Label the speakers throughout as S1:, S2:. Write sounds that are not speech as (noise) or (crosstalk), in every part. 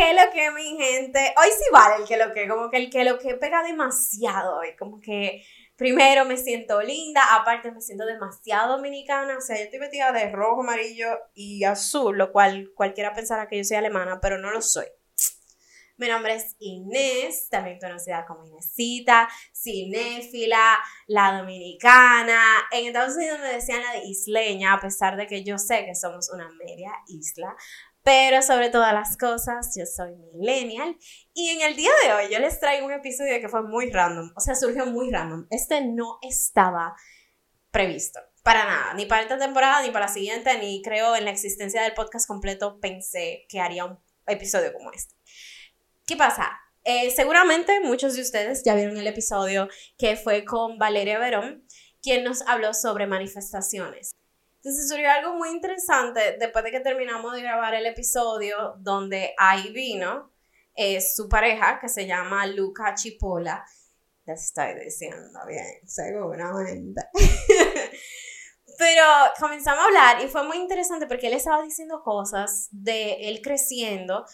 S1: ¿Qué lo que, mi gente? Hoy sí vale el que lo que, como que el que lo que pega demasiado hoy, como que primero me siento linda, aparte me siento demasiado dominicana, o sea, yo estoy vestida de rojo, amarillo y azul, lo cual cualquiera pensará que yo soy alemana, pero no lo soy. Mi nombre es Inés, también conocida como Inesita, cinéfila, la dominicana. En Estados Unidos me decían la de isleña, a pesar de que yo sé que somos una media isla. Pero sobre todas las cosas, yo soy millennial. Y en el día de hoy yo les traigo un episodio que fue muy random. O sea, surgió muy random. Este no estaba previsto. Para nada. Ni para esta temporada, ni para la siguiente, ni creo en la existencia del podcast completo pensé que haría un episodio como este. ¿Qué pasa? Eh, seguramente muchos de ustedes ya vieron el episodio que fue con Valeria Verón, quien nos habló sobre manifestaciones. Entonces surgió algo muy interesante después de que terminamos de grabar el episodio donde ahí vino eh, su pareja que se llama Luca Chipola. Les estoy diciendo bien, seguramente. (laughs) Pero comenzamos a hablar y fue muy interesante porque él estaba diciendo cosas de él creciendo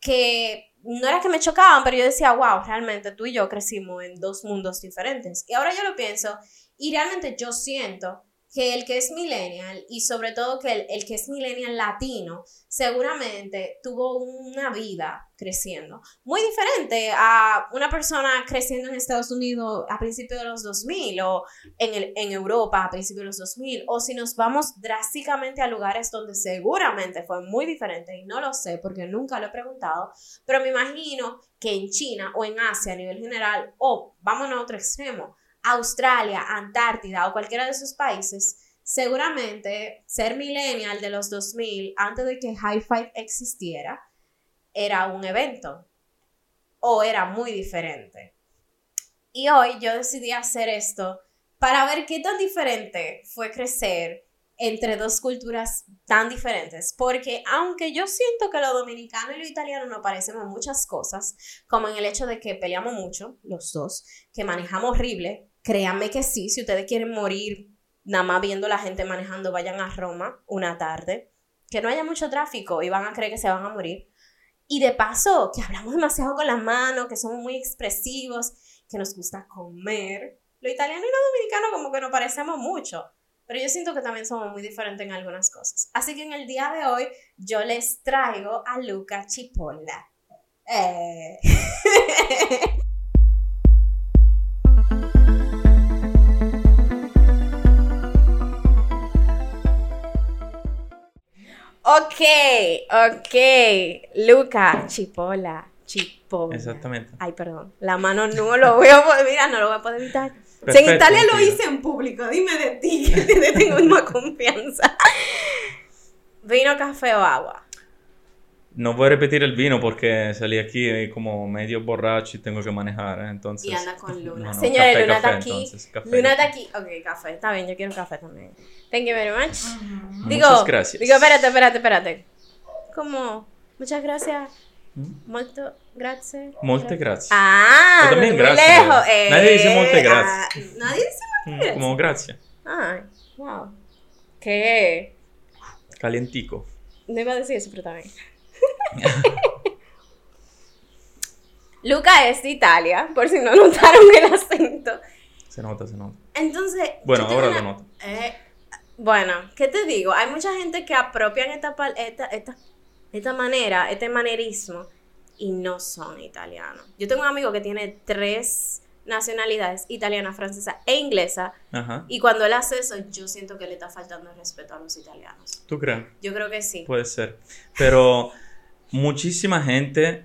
S1: que no era que me chocaban, pero yo decía, wow, realmente tú y yo crecimos en dos mundos diferentes. Y ahora yo lo pienso y realmente yo siento que el que es millennial y sobre todo que el, el, que es millennial latino seguramente tuvo una vida creciendo. Muy diferente a una persona creciendo en Estados Unidos a principios de los 2000 o en, el, en Europa a principios de los 2000 o si nos vamos drásticamente a lugares donde seguramente fue muy diferente y no lo sé porque nunca lo he preguntado, pero me imagino que en China o en Asia a nivel general o vamos a otro extremo Australia, Antártida o cualquiera de esos países, seguramente ser millennial de los 2000, antes de que High Five existiera, era un evento o era muy diferente. Y hoy yo decidí hacer esto para ver qué tan diferente fue crecer entre dos culturas tan diferentes, porque aunque yo siento que lo dominicano y lo italiano nos parecemos muchas cosas, como en el hecho de que peleamos mucho, los dos, que manejamos horrible, Créanme que sí, si ustedes quieren morir nada más viendo la gente manejando, vayan a Roma una tarde, que no haya mucho tráfico y van a creer que se van a morir. Y de paso, que hablamos demasiado con las manos, que somos muy expresivos, que nos gusta comer. Lo italiano y lo dominicano como que nos parecemos mucho, pero yo siento que también somos muy diferentes en algunas cosas. Así que en el día de hoy yo les traigo a Luca Chipolla. Eh. (laughs) Ok, ok. Luca, chipola, chipola.
S2: Exactamente.
S1: Ay, perdón. La mano no lo voy a poder, mira, no lo voy a poder evitar. si en Italia lo hice en público, dime de ti, (laughs) que tengo más confianza. ¿Vino, café o agua?
S2: No voy a repetir el vino porque salí aquí como medio borracho y tengo que manejar, ¿eh? entonces...
S1: Y anda con Luna. (laughs) Señores, Luna está aquí. Luna está aquí. Ok, café, está bien, yo quiero café también. Thank you very much. Digo,
S2: Muchas gracias.
S1: Digo, espérate, espérate, espérate. Como, muchas gracias. ¿Mm? Molto grazie.
S2: Molte gracias.
S1: Ah,
S2: también gracias.
S1: Lejos.
S2: Eh, nadie dice molte gracias.
S1: Ah, nadie dice molte
S2: mm,
S1: gracias.
S2: Como gracias.
S1: Ay, wow. ¿Qué?
S2: Calientico.
S1: No iba a decir eso, pero también. (laughs) Luca es de Italia, por si no notaron el acento.
S2: Se nota, se nota.
S1: Entonces.
S2: Bueno, ahora lo noto.
S1: Eh, bueno, ¿qué te digo? Hay mucha gente que apropian esta, esta, esta, esta manera, este manerismo, y no son italianos. Yo tengo un amigo que tiene tres nacionalidades, italiana, francesa e inglesa,
S2: Ajá.
S1: y cuando él hace eso, yo siento que le está faltando el respeto a los italianos.
S2: ¿Tú crees?
S1: Yo creo que sí.
S2: Puede ser. Pero muchísima gente,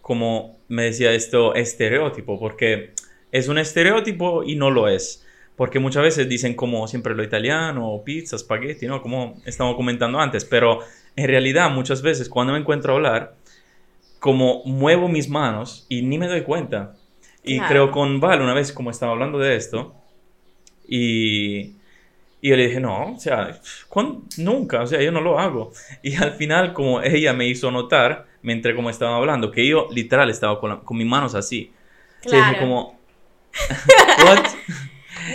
S2: como me decía esto, estereotipo, porque es un estereotipo y no lo es. Porque muchas veces dicen como siempre lo italiano, pizza, spaghetti, ¿no? Como estamos comentando antes. Pero en realidad muchas veces cuando me encuentro a hablar, como muevo mis manos y ni me doy cuenta. Y
S1: Claro.
S2: creo con Val una vez como estaba hablando de esto y, y yo le dije, no, o sea, ¿cuán- nunca, o sea, yo no lo hago. Y al final como ella me hizo notar, mientras como estaba hablando, que yo literal estaba con, la- con mis manos así. O sea, dije
S1: Claro.
S2: como, (laughs) ¿what?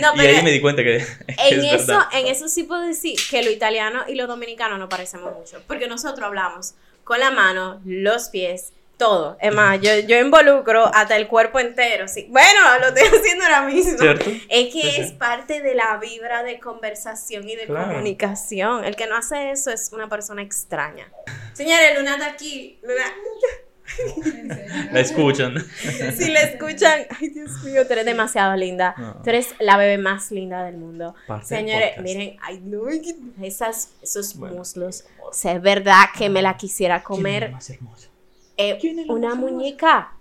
S1: No,
S2: y
S1: pero
S2: ahí me di cuenta que, (laughs) que
S1: en,
S2: es
S1: eso,
S2: verdad.
S1: en eso sí puedo decir que lo italiano y lo dominicano no parecemos mucho. Porque nosotros hablamos con la mano, los pies todo. Es más, yo, yo involucro hasta el cuerpo entero. Sí. Bueno, lo estoy (laughs) haciendo ahora mismo.
S2: ¿Cierto?
S1: Es que
S2: Sí, sí.
S1: es parte de la vibra de conversación y de
S2: Claro.
S1: comunicación. El que no hace eso es una persona extraña. Señores, Luna está aquí. Luna, (laughs)
S2: La escuchan.
S1: si le escuchan, ay Dios mío, tú eres demasiado linda.
S2: No.
S1: Tú eres la bebé más linda del mundo.
S2: Parte
S1: Señores, miren, ay no, esas, esos
S2: Bueno.
S1: muslos. Es verdad que me la quisiera
S2: ¿Quién es la
S1: comer.
S2: más hermosa?
S1: Eh,
S2: ¿Quién es la
S1: una muñeca.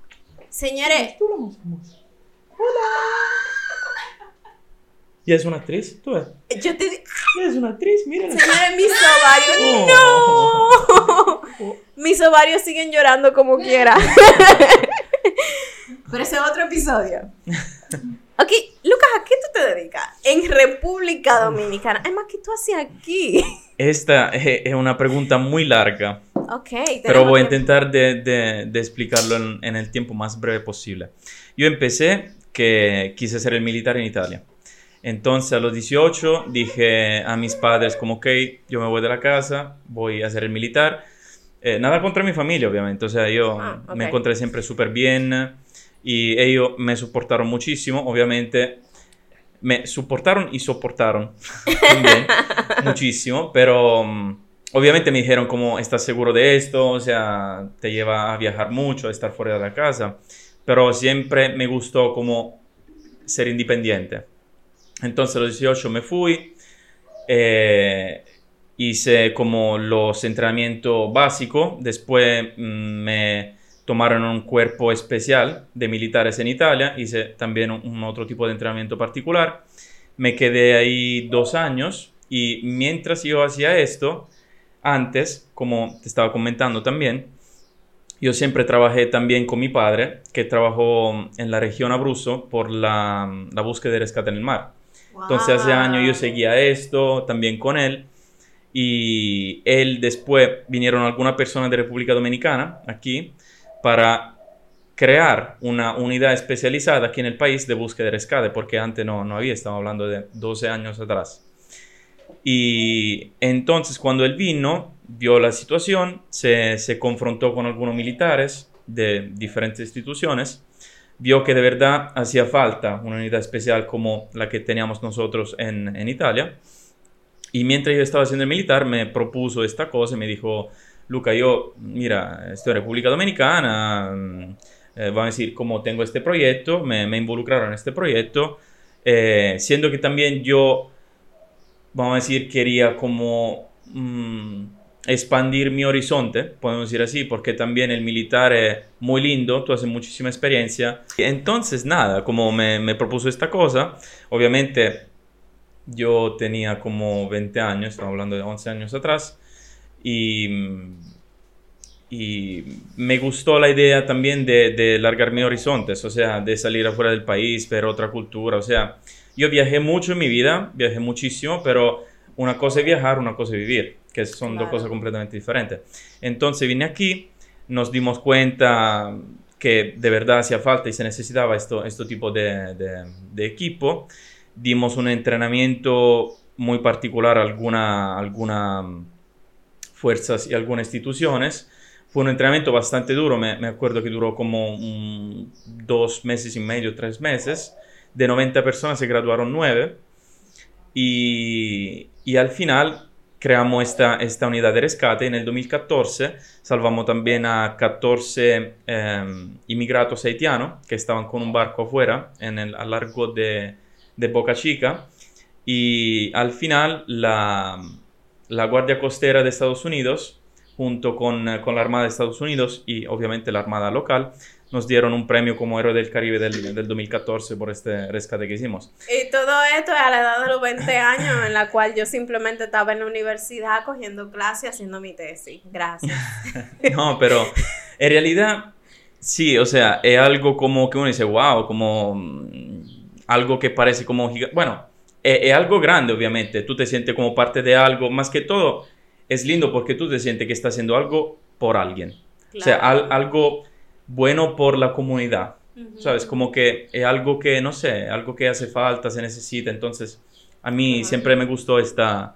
S1: Señores,
S2: Tú la más hermosa. ¿Y es una actriz? ¿Tú ves?
S1: yo te di-
S2: ¿Y es una actriz? Mira.
S1: Señores, mis ovarios.
S2: Oh.
S1: ¡No! Mis ovarios siguen llorando como quiera. (laughs) Pero ese es otro episodio. Ok, Lucas, ¿a qué tú te dedicas? En República Dominicana. Además, ¿qué tú haces aquí?
S2: Esta es es una pregunta muy larga,
S1: Ok.
S2: pero voy a intentar de, de- de explicarlo en, en el tiempo más breve posible. Yo empecé que quise ser el militar en Italia. Entonces a los 18 dije a mis padres como, ok, yo me voy de la casa, voy a ser el militar. Eh, nada contra mi familia, obviamente. O sea, yo
S1: Ah, ok.
S2: me encontré siempre súper bien y ellos me soportaron muchísimo, obviamente. Me soportaron y soportaron (laughs) también (laughs) muchísimo, pero mm, obviamente me dijeron como, ¿estás seguro de esto? O sea, te lleva a viajar mucho, a estar fuera de la casa. Pero siempre me gustó como ser independiente. Entonces a los 18 me fui, eh, hice como los entrenamientos básicos, después mm, me tomaron un cuerpo especial de militares en Italia, hice también un, un otro tipo de entrenamiento particular, me quedé ahí dos años y mientras yo hacía esto, antes, como te estaba comentando también, yo siempre trabajé también con mi padre, que trabajó en la región Abruzzo por la, la búsqueda de rescate en el mar. Entonces hace
S1: Wow.
S2: años yo seguía esto también con él y él después vinieron algunas personas de República Dominicana aquí para crear una unidad especializada aquí en el país de búsqueda y rescate, porque antes no, no había, estamos hablando de 12 años atrás. Y entonces cuando él vino, vio la situación, se, se confrontó con algunos militares de diferentes instituciones, vio que de verdad hacía falta una unidad especial como la que teníamos nosotros en, en Italia. Y mientras yo estaba haciendo el militar, me propuso esta cosa y me dijo, Luca, yo, mira, estoy en República Dominicana, mm, eh, a decir, como tengo este proyecto, me, me involucraron en este proyecto, eh, siendo que también yo, vamos a decir, quería como mm, expandir mi horizonte, podemos decir así, porque también el militar es muy lindo, tú haces muchísima experiencia. Entonces, nada, como me, me propuso esta cosa, obviamente yo tenía como 20 años, estamos hablando de 11 años atrás, y, y me gustó la idea también de, de largar mis horizontes, o sea, de salir afuera del país, ver otra cultura, o sea, yo viajé mucho en mi vida, viajé muchísimo, pero una cosa es viajar, una cosa es vivir, que son dos cosas completamente diferentes. Entonces vine aquí, nos dimos cuenta que de verdad hacía falta y se necesitaba esto, este tipo de, de- de equipo. Dimos un entrenamiento muy particular a alguna, alguna fuerzas y algunas instituciones. Fue un entrenamiento bastante duro, me, me acuerdo que duró como un- dos meses y medio, tres meses. De 90 personas se graduaron 9 y, y al final creamos esta, esta unidad de rescate. En el 2014 salvamos también a 14 eh, inmigrantes haitianos que estaban con un barco afuera en el, al largo de, de Boca Chica. Y al final la, la Guardia Costera de Estados Unidos, junto con, eh, con la Armada de Estados Unidos y obviamente la Armada local, nos dieron un premio como héroe del Caribe del, del 2014 por este rescate que hicimos.
S1: Y todo esto es a la edad de los 20 años, en la cual yo simplemente estaba en la universidad cogiendo clases, haciendo mi tesis. Gracias. (laughs)
S2: No, pero en realidad sí, o sea, es algo como que uno dice, wow, como mm, algo que parece como giga- Bueno, es, es algo grande, obviamente. Tú te sientes como parte de algo. Más que todo, es lindo porque tú te sientes que estás haciendo algo por alguien. O sea,
S1: Claro.
S2: al- algo bueno por la comunidad. ¿Sabes? Como que es algo que, no sé, algo que hace falta, se necesita. Entonces, a mí siempre me gustó esta,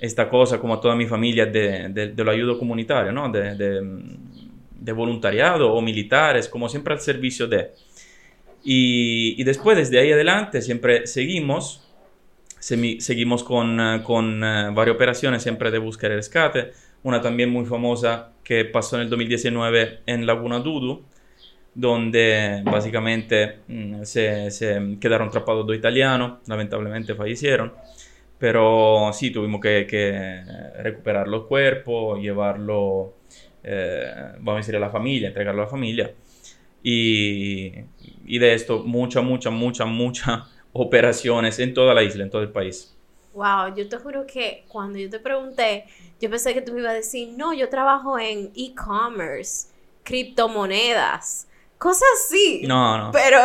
S2: esta cosa, como a toda mi familia, de, de, de lo ayudo comunitario, ¿no? De, de, voluntariado o militares, como siempre al servicio de. Y, y después, desde ahí adelante, siempre seguimos, seguimos con, eh, con eh, varias operaciones siempre de búsqueda y rescate. Una también muy famosa que pasó en el 2019 en Laguna Dudu, donde básicamente mm, se, quedaron atrapados dos italianos, lamentablemente fallecieron, pero sí tuvimos que, que recuperar los cuerpos, llevarlo, eh, vamos a decir, a la familia, entregarlo a la familia. Y, y de esto, muchas, muchas, muchas, muchas (laughs) operaciones en toda la isla, en todo el país.
S1: Wow, yo te juro que cuando yo te pregunté, yo pensé que tú me ibas a decir, no, yo trabajo en e-commerce, criptomonedas cosas así.
S2: No, no.
S1: Pero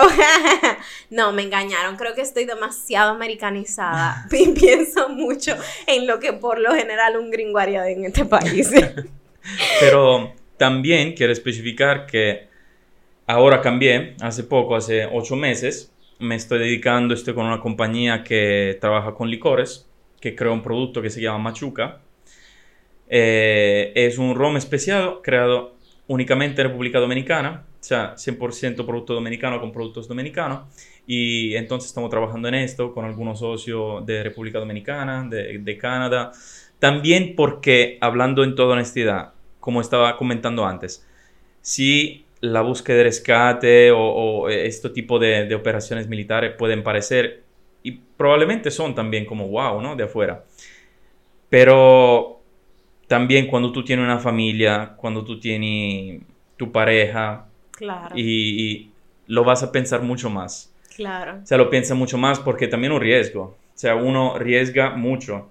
S1: (laughs) no, me engañaron. Creo que estoy demasiado americanizada. (laughs) y pienso mucho en lo que por lo general un gringo haría en este país. (laughs)
S2: Pero también quiero especificar que ahora cambié, hace poco, hace ocho meses, me estoy dedicando, estoy con una compañía que trabaja con licores, que creó un producto que se llama Machuca. Eh, es un rom especiado creado únicamente en República Dominicana o sea, 100% producto dominicano con productos dominicanos. Y entonces estamos trabajando en esto con algunos socios de República Dominicana, de, de Canadá. También porque, hablando en toda honestidad, como estaba comentando antes, si la búsqueda de rescate o, o este tipo de, de, operaciones militares pueden parecer, y probablemente son también como wow, ¿no? De afuera. Pero también cuando tú tienes una familia, cuando tú tienes tu pareja,
S1: Claro.
S2: Y, lo vas a pensar mucho más.
S1: Claro.
S2: O sea, lo piensa mucho más porque también un riesgo. O sea, uno riesga mucho.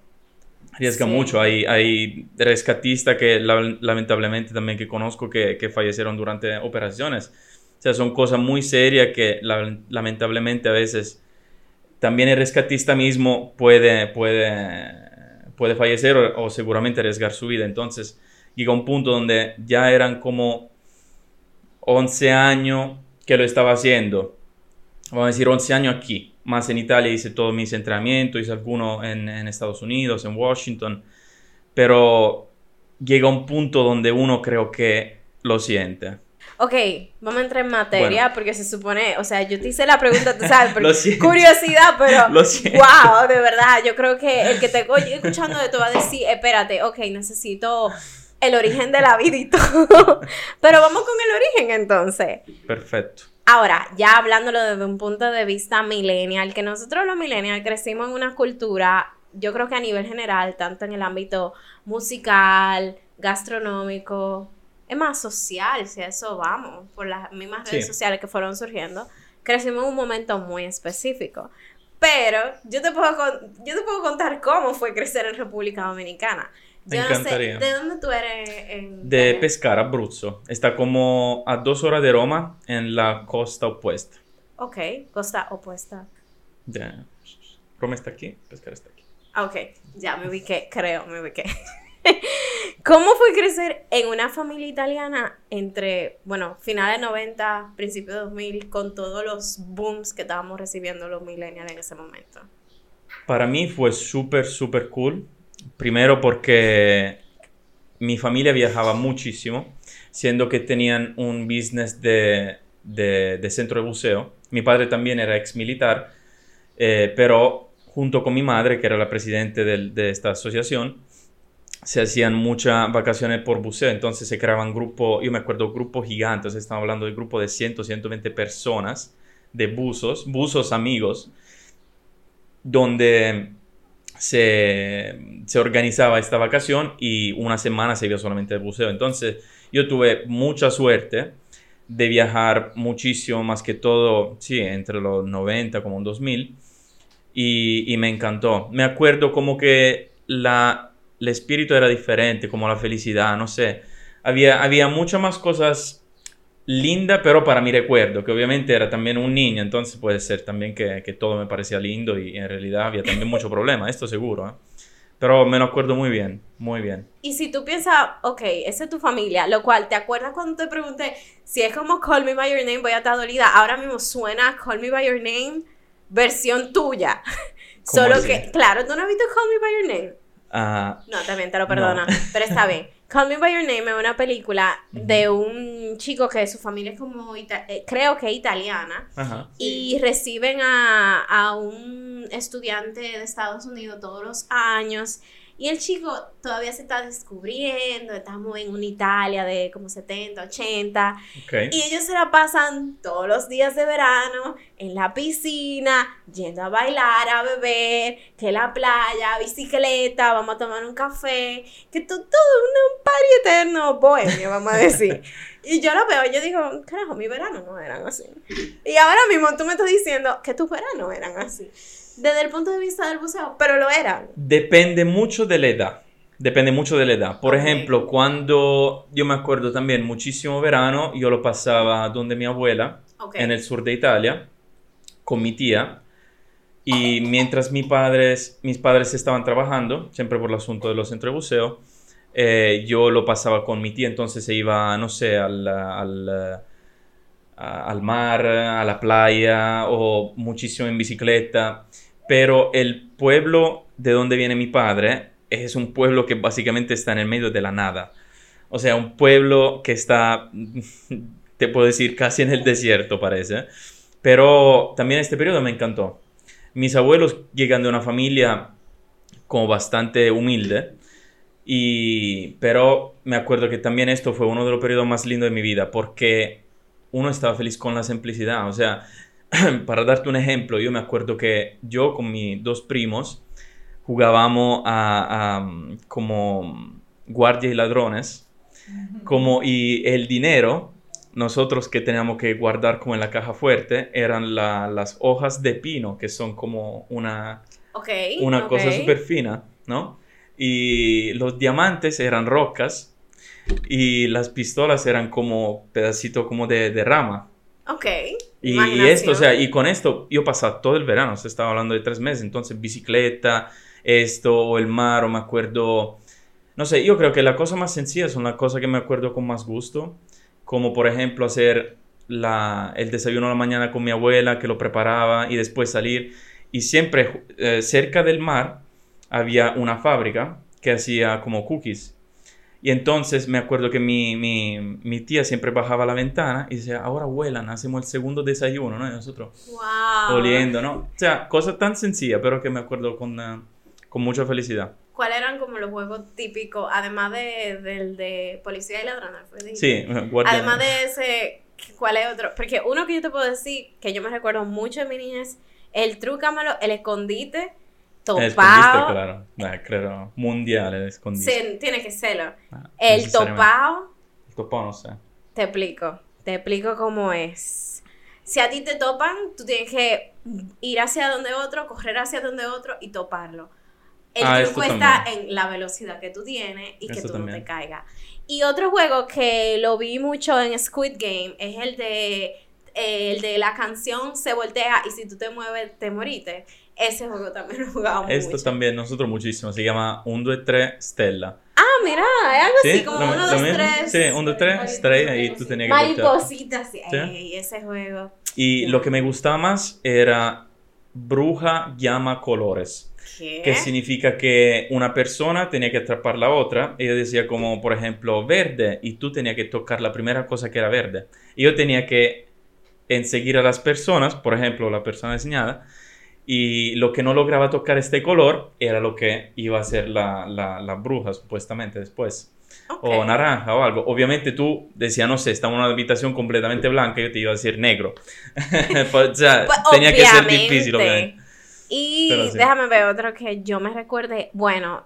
S2: Riesga sí. mucho. Hay, hay rescatistas que lamentablemente también que conozco que, que, fallecieron durante operaciones. O sea, son cosas muy serias que la, lamentablemente a veces también el rescatista mismo puede, puede, puede fallecer o, o seguramente arriesgar su vida. Entonces llega un punto donde ya eran como 11 años que lo estaba haciendo. Vamos a decir 11 años aquí. Más en Italia hice todos mis entrenamientos, hice algunos en, en Estados Unidos, en Washington. Pero llega un punto donde uno creo que lo siente.
S1: Ok, vamos a entrar en materia bueno. porque se supone, o sea, yo te hice la pregunta, tú sabes, (laughs) por curiosidad, pero (laughs)
S2: lo siento.
S1: wow, de verdad, yo creo que el que te oye escuchando de todo va a decir, espérate, ok, necesito el origen de la vida y todo. (laughs) Pero vamos con el origen entonces.
S2: Perfecto.
S1: Ahora, ya hablándolo desde un punto de vista millennial, que nosotros los millennials crecimos en una cultura, yo creo que a nivel general, tanto en el ámbito musical, gastronómico, es más social, si a eso vamos, por las mismas redes sí. sociales que fueron surgiendo, crecimos en un momento muy específico. Pero yo te puedo, yo te puedo contar cómo fue crecer en República Dominicana.
S2: Me encantaría.
S1: No sé, ¿De dónde tú eres? En
S2: de Pescara, Abruzzo. Está como a dos horas de Roma, en la costa opuesta.
S1: Ok, costa opuesta.
S2: De... Roma está aquí, Pescara está aquí.
S1: Ok, ya me ubiqué, creo, me ubiqué. (laughs) ¿Cómo fue crecer en una familia italiana entre, bueno, finales de 90, principios de 2000, con todos los booms que estábamos recibiendo los millennials en ese momento?
S2: Para mí fue súper, súper cool. Primero porque mi familia viajaba muchísimo, siendo que tenían un business de, de, de centro de buceo. Mi padre también era ex militar, eh, pero junto con mi madre, que era la presidente de, de esta asociación, se hacían muchas vacaciones por buceo, entonces se creaban grupos, yo me acuerdo, grupos gigantes, estamos hablando de grupo de 100, 120 personas de buzos, buzos amigos, donde se, se, organizaba esta vacación y una semana se iba solamente de buceo. Entonces yo tuve mucha suerte de viajar muchísimo, más que todo, sí, entre los 90 como 2000, y, y me encantó. Me acuerdo como que la el espíritu era diferente, como la felicidad, no sé. Había, había muchas más cosas lindas, pero para mi recuerdo, que obviamente era también un niño, entonces puede ser también que, que todo me parecía lindo y en realidad había también mucho problema, esto seguro. ¿eh? Pero me lo acuerdo muy bien, muy bien.
S1: Y si tú piensas, ok, esa es tu familia, lo cual, ¿te acuerdas cuando te pregunté si es como Call Me By Your Name, voy a estar dolida? Ahora mismo suena Call Me By Your Name, versión tuya. Solo
S2: así?
S1: que, claro, ¿tú no has visto Call Me By Your Name?
S2: Uh,
S1: No, también te lo perdono,
S2: No.
S1: pero está bien. Call Me By Your Name es una película de un chico que su familia es como, ita- eh, creo que italiana,
S2: Ajá.
S1: y reciben a, a un estudiante de Estados Unidos todos los años. Y el chico todavía se está descubriendo, estamos en una Italia de como 70, 80,
S2: Ok.
S1: y ellos se la pasan todos los días de verano en la piscina, yendo a bailar, a beber, que la playa, bicicleta, vamos a tomar un café, que to- todo un, party eterno bohemio, vamos a decir. (laughs) y yo lo veo y yo digo, carajo, mi verano no eran así. Y ahora mismo tú me estás diciendo que tus veranos eran así. Desde el punto de vista del buceo, pero lo eran.
S2: Depende mucho de la edad. Depende mucho de la edad. Por
S1: Ok.
S2: ejemplo, cuando yo me acuerdo también muchísimo verano, yo lo pasaba donde mi abuela,
S1: Ok.
S2: en el sur de Italia, con mi tía. Y mientras mi padres, mis padres estaban trabajando, siempre por el asunto de los centros de buceo, eh, yo lo pasaba con mi tía, entonces se iba, no sé, al, al, al mar, a la playa o muchísimo en bicicleta. Pero el pueblo de donde viene mi padre es un pueblo que básicamente está en el medio de la nada. O sea, un pueblo que está, (laughs) te puedo decir, casi en el desierto parece. Pero también este periodo me encantó. Mis abuelos llegan de una familia como bastante humilde. Y, pero me acuerdo que también esto fue uno de los periodos más lindos de mi vida porque uno estaba feliz con la simplicidad. O sea, (clears throat) para darte un ejemplo, yo me acuerdo que yo con mis dos primos jugábamos a, a, como guardias y ladrones, como y el dinero, nosotros que teníamos que guardar como en la caja fuerte, eran la- las hojas de pino, que son como una, una cosa súper fina, ¿no? Y los diamantes eran rocas y las pistolas eran como pedacitos como de, de rama.
S1: Ok.
S2: Y, esto, o sea, y con esto yo pasaba todo el verano, se estaba hablando de tres meses, entonces bicicleta, esto, o el mar, o me acuerdo, no sé, yo creo que la cosa más sencilla son las cosas que me acuerdo con más gusto, como por ejemplo hacer la, el desayuno a la mañana con mi abuela, que lo preparaba, y después salir, y siempre eh, cerca del mar había una fábrica que hacía como cookies. Y entonces me acuerdo que mi, mi, mi tía siempre bajaba a la ventana y decía, ahora vuelan, hacemos el segundo desayuno, ¿no? Y nosotros
S1: Wow.
S2: oliendo, ¿no? O sea, cosa tan sencilla, pero que me acuerdo con, eh, con mucha felicidad.
S1: ¿Cuáles eran como los juegos típicos, además de, del de policía y de-
S2: Sí, guardia.
S1: Además de ese, ¿cuál es otro? Porque uno que yo te puedo decir, que yo me recuerdo mucho de mi niñez, el trucámalo, el escondite, Topado.
S2: claro. Ah, creo, mundial.
S1: Sí, tiene que serlo.
S2: Ah,
S1: El topado,
S2: El topado, no sé.
S1: te explico. Te explico cómo es. Si a ti te topan, tú tienes que ir hacia donde otro, correr hacia donde otro y toparlo. El
S2: Ah,
S1: truco está
S2: también.
S1: en la velocidad que tú tienes y que tú no te caigas. Y otro juego que lo vi mucho en Squid Game es el de eh, el de la canción se voltea y si tú te mueves te moriste. Ese juego también lo jugábamos
S2: Esto
S1: mucho.
S2: también, nosotros muchísimo. Se llama 1, 2, 3, Stella.
S1: Ah, mira, es algo así
S2: ¿Sí?
S1: como uno,
S2: lo
S1: dos,
S2: mismo.
S1: tres.
S2: Sí, 1, 2, 3, estrella y tú tenías que.
S1: Maripositas, sí. Ey, ese juego.
S2: Y
S1: Ya.
S2: lo que me gustaba más era bruja llama colores.
S1: ¿Qué?
S2: que significa que una persona tenía que atrapar la otra. Ella decía como, por ejemplo, verde, y tú tenías que tocar la primera cosa que era verde. Y yo tenía que enseguir a las personas, por ejemplo, la persona diseñada, y lo que no lograba tocar este color era lo que iba a ser la, la, la bruja, supuestamente, después. O naranja o algo. Obviamente tú decías, no sé, estaba en una habitación completamente blanca, yo te iba a decir negro. (laughs) Pues, o sea,
S1: Pues,
S2: tenía que ser difícil, obviamente.
S1: Y
S2: sí.
S1: déjame ver otro que yo me recuerde. Bueno,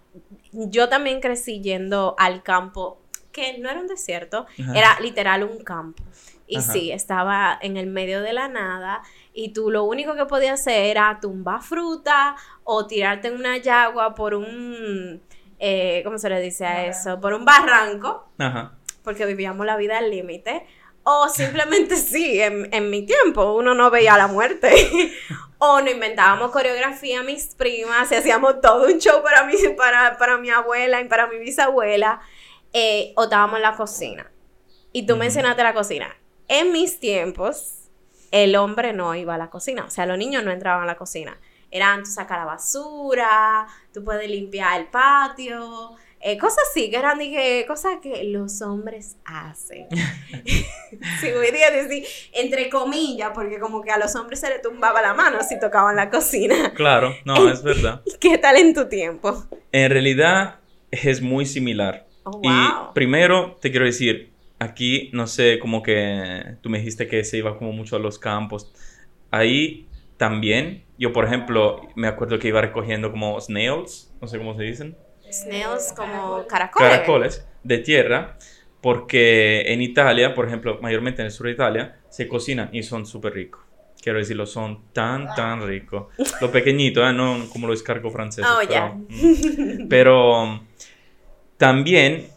S1: yo también crecí yendo al campo, que no era un desierto,
S2: Ajá.
S1: era literal un campo. Y
S2: Ajá.
S1: sí, estaba en el medio de la nada y tú lo único que podías hacer era tumbar fruta o tirarte en una yagua por un, eh, ¿cómo se le dice a eso? Por un barranco
S2: Ajá.
S1: porque vivíamos la vida al límite. O simplemente (laughs) sí, en, en mi tiempo uno no veía la muerte. (laughs) o no inventábamos coreografía mis primas y hacíamos todo un show para mi, para, para mi abuela y para mi bisabuela. eh, o estábamos en la cocina. Y tú mencionaste la cocina. En mis tiempos, el hombre no iba a la cocina. O sea, los niños no entraban a la cocina. Eran tú sacas la basura, tú puedes limpiar el patio, eh, cosas así, que eran dije, cosas que los hombres hacen. (laughs) si voy a decir, entre comillas, porque como que a los hombres se le tumbaba la mano si tocaban la cocina.
S2: Claro, no, (laughs) es verdad. (laughs)
S1: ¿Qué tal en tu tiempo?
S2: En realidad es muy similar.
S1: Oh,
S2: Y
S1: wow.
S2: primero te quiero decir, aquí, no sé, como que tú me dijiste que se iba como mucho a los campos. Ahí también, yo por ejemplo, me acuerdo que iba recogiendo como snails, no sé cómo se dicen,
S1: Snails como caracoles.
S2: caracoles de tierra, porque en Italia, por ejemplo, mayormente en el sur de Italia, se cocinan y son súper ricos. Quiero decirlo, son tan, tan ricos. Lo pequeñito, ¿eh? no como los escargos franceses.
S1: Oh,
S2: pero,
S1: ya. (laughs)
S2: mm. Pero también,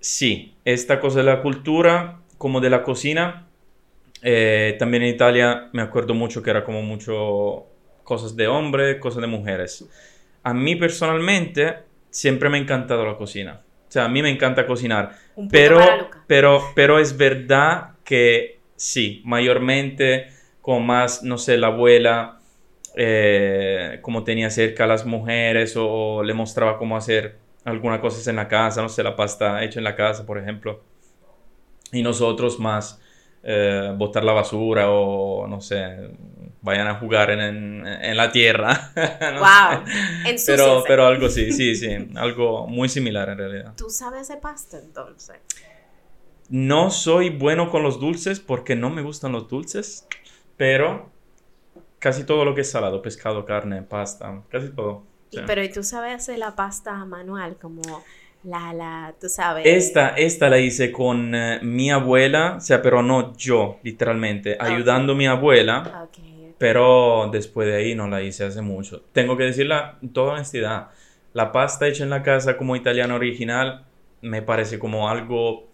S2: sí, esta cosa de la cultura, como de la cocina, eh, también en Italia me acuerdo mucho que era como mucho cosas de hombre, cosas de mujeres. A mí personalmente siempre me ha encantado la cocina. O sea, a mí me encanta cocinar.
S1: Un
S2: Pero, pero, pero es verdad que sí, mayormente como más, no sé, la abuela, eh, como tenía cerca a las mujeres o, le mostraba cómo hacer algunas cosas en la casa, no sé, la pasta hecha en la casa, por ejemplo. Y nosotros más eh, botar la basura o, no sé, vayan a jugar en, en- en la tierra. (laughs) no
S1: Wow.
S2: sé. Pero, pero algo sí, sí, sí, algo muy similar en realidad.
S1: ¿Tú sabes de pasta entonces?
S2: No soy bueno con los dulces porque no me gustan los dulces, pero casi todo lo que es salado, pescado, carne, pasta, casi todo.
S1: Y-. Pero ¿y tú sabes hacer la pasta manual? Como la, la, tú sabes.
S2: Esta, esta la hice con eh, mi abuela, o sea, pero no yo, literalmente, ayudando a mi abuela,
S1: Ok, ok.
S2: pero después de ahí no la hice hace mucho. Tengo que decirla en toda honestidad, la pasta hecha en la casa como italiana original me parece como algo,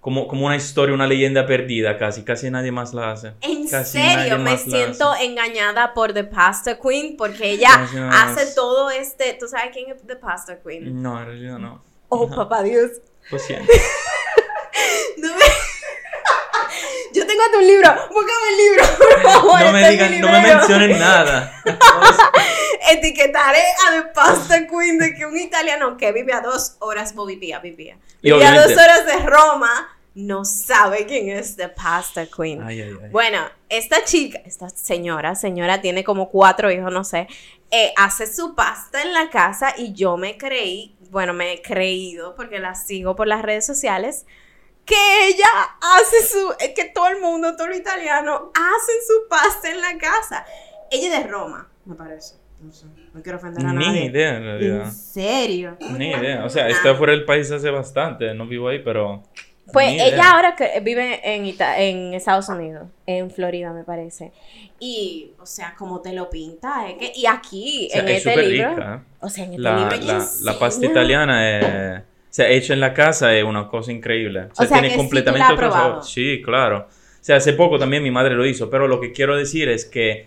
S2: como, como una historia, una leyenda perdida casi, casi nadie más la hace.
S1: En
S2: Casi
S1: serio, me siento
S2: hace.
S1: engañada por The Pasta Queen porque ella
S2: Casi
S1: hace todo este. ¿Tú sabes quién es The Pasta Queen?
S2: No, en realidad no.
S1: Oh,
S2: No.
S1: papá Dios.
S2: Lo siento. (laughs)
S1: No me- (laughs) Yo tengo hasta un libro. Búscame el libro, por favor.
S2: No me digan,
S1: mi
S2: no me mencionen nada. (laughs)
S1: Etiquetaré a The Pasta Queen de que un italiano que vive a dos horas, vivía, vivía.
S2: Y
S1: Vivía a dos horas de Roma, no sabe quién es The Pasta Queen.
S2: Ay, ay, ay.
S1: Bueno, esta chica, esta señora, señora tiene como cuatro hijos, no sé, eh, hace su pasta en la casa y yo me creí, bueno, me he creído porque la sigo por las redes sociales, que ella hace su, eh, que todo el mundo, todo los italiano, hacen su pasta en la casa. Ella es de Roma, me parece. No sé, no quiero ofender a
S2: Ni
S1: nadie.
S2: idea, en realidad.
S1: ¿En serio?
S2: Ni idea. O sea, está fuera del país hace bastante. No vivo ahí, pero.
S1: Pues
S2: idea.
S1: ella ahora que vive en, Ita- en Estados Unidos, en Florida me parece. Y, o sea, como te lo pinta, es que, y aquí,
S2: O sea,
S1: en
S2: es
S1: este libro,
S2: rica. ¿eh?
S1: o sea, en este
S2: La,
S1: libro
S2: la, la pasta italiana es. O sea, hecha en la casa es una cosa increíble. O sea,
S1: sea,
S2: tiene
S1: que sí,
S2: completamente
S1: has
S2: otro sabor. Sí, claro. O sea, hace poco también mi madre lo hizo, pero lo que quiero decir es que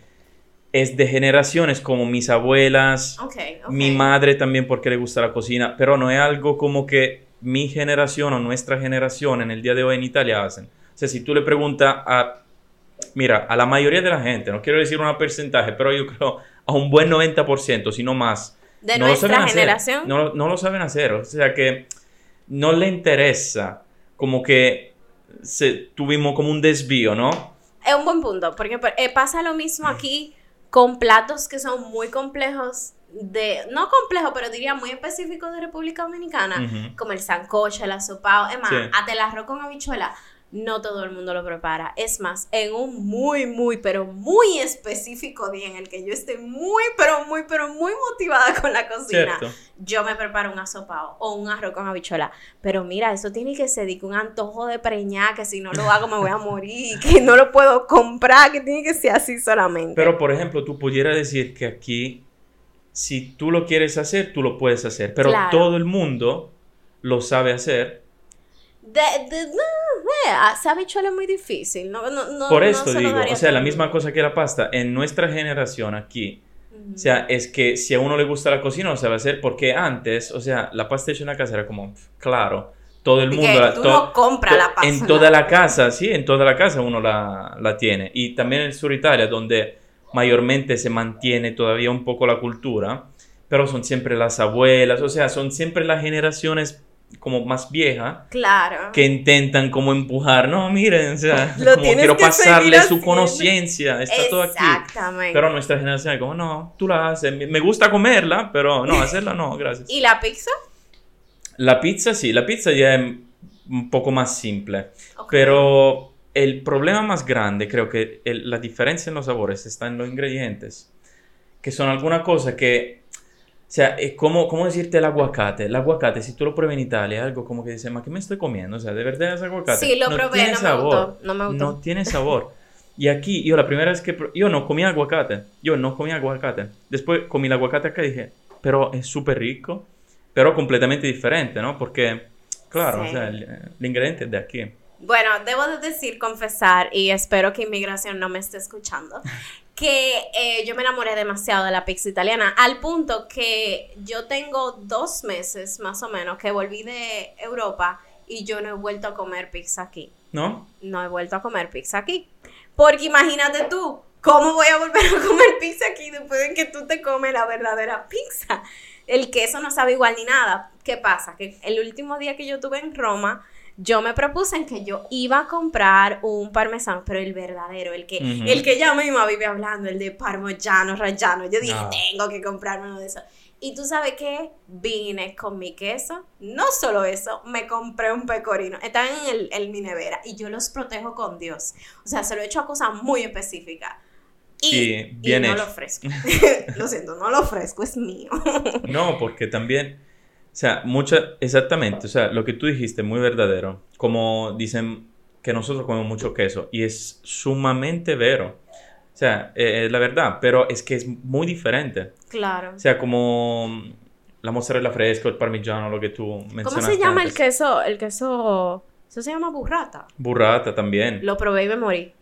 S2: es de generaciones como mis abuelas,
S1: Ok, ok.
S2: mi madre también porque le gusta la cocina, pero no es algo como que mi generación o nuestra generación en el día de hoy en Italia hacen. O sea, si tú le preguntas a, mira, a la mayoría de la gente, no quiero decir un porcentaje, pero yo creo a un buen 90%, si no más,
S1: De
S2: no lo
S1: nuestra
S2: saben hacer.
S1: generación.
S2: No, no lo saben hacer, o sea que no le interesa, como que se, tuvimos como un desvío, ¿no?
S1: Es un buen punto, porque eh, pasa lo mismo aquí con platos que son muy complejos de, no complejos, pero diría muy específicos de República Dominicana, como el sancocho, el asopado, es más,
S2: Sí.
S1: hasta el arroz con habichuela, no todo el mundo lo prepara. Es más, en un muy, muy, pero muy específico día en el que yo esté muy, pero muy, pero muy motivada con la cocina,
S2: Cierto.
S1: yo me preparo un asopado o un arroz con habichuela. Pero mira, eso tiene que ser que un antojo de preñar, que si no lo hago me voy a morir, que no lo puedo comprar, que tiene que ser así solamente.
S2: Pero, por ejemplo, tú pudieras decir que aquí, si tú lo quieres hacer, tú lo puedes hacer, pero
S1: Claro.
S2: todo el mundo lo sabe hacer.
S1: de, de, no, hacer habichuela es muy difícil. No, no, no,
S2: Por eso
S1: se
S2: digo, o sea, la misma cosa que la pasta, en nuestra generación aquí,
S1: Ujú.
S2: o sea, es que si a uno le gusta la cocina, lo sabe hacer, porque antes, o sea, la pasta hecha en la casa era como, claro, todo el mundo la...
S1: tú
S2: to-
S1: no compras
S2: to-
S1: la pasta.
S2: En toda la casa, sí, en toda la casa uno la, la tiene. Y también en el sur Italia, donde mayormente se mantiene todavía un poco la cultura, pero son siempre las abuelas, o sea, son siempre las generaciones como más viejas
S1: Claro.
S2: que intentan como empujar, no, miren, o sea,
S1: Lo (laughs)
S2: como quiero pasarle su conciencia, está todo aquí.
S1: Exactamente.
S2: Pero nuestra generación es como, no, tú la haces, me gusta comerla, pero no, (laughs) hacerla no, gracias.
S1: ¿Y la pizza?
S2: La pizza sí, la pizza ya es un poco más simple,
S1: Ok.
S2: pero el problema más grande, creo que el- la diferencia en los sabores está en los ingredientes, que son algunas cosas que, o sea, es como, ¿cómo decirte el aguacate? El aguacate, si tú lo pruebas en Italia, es algo como que dices, ¿ma qué me estoy comiendo? O sea, ¿de verdad es aguacate?
S1: Sí, lo probé,
S2: tiene
S1: no me gustó, no me gustó.
S2: No tiene sabor. Y aquí, yo la primera vez que... Yo no comía aguacate. Yo no comía aguacate. Después comí el aguacate acá y dije, pero es súper rico, pero completamente diferente, ¿no? Porque, claro,
S1: Sí.
S2: o sea, el, el ingrediente es de aquí.
S1: Bueno, debo de decir, confesar, y espero que inmigración no me esté escuchando, que eh, yo me enamoré demasiado de la pizza italiana, al punto que yo tengo dos meses más o menos que volví de Europa y yo no he vuelto a comer pizza aquí.
S2: ¿No?
S1: No he vuelto a comer pizza aquí. Porque imagínate tú, ¿cómo voy a volver a comer pizza aquí después de que tú te comes la verdadera pizza? El queso no sabe igual ni nada. ¿Qué pasa? Que el último día que yo estuve en Roma, yo me propuse en que yo iba a comprar un parmesano, pero el verdadero, el que,
S2: Ujú.
S1: el que ya misma vive hablando, el de parmigiano rallano. Yo dije,
S2: Ah.
S1: tengo que comprarme uno de esos. Y tú sabes qué? Vine con mi queso. No solo eso, me compré un pecorino. Están en, el, en mi nevera y yo los protejo con Dios. O sea, se lo he hecho a cosas muy específicas. Y, y
S2: bien
S1: no
S2: hecho.
S1: lo ofrezco. (laughs) lo siento, no lo ofrezco, es mío. (laughs)
S2: No, porque también, o sea, mucha, exactamente, o sea, lo que tú dijiste, muy verdadero, como dicen que nosotros comemos mucho queso, y es sumamente vero, o sea, eh, la verdad, pero es que es muy diferente,
S1: claro.
S2: o sea, como la mozzarella fresca, el parmigiano, lo que tú mencionaste
S1: ¿Cómo se llama el
S2: antes.
S1: queso? El queso. Eso se llama burrata.
S2: Burrata también.
S1: Lo probé y me morí.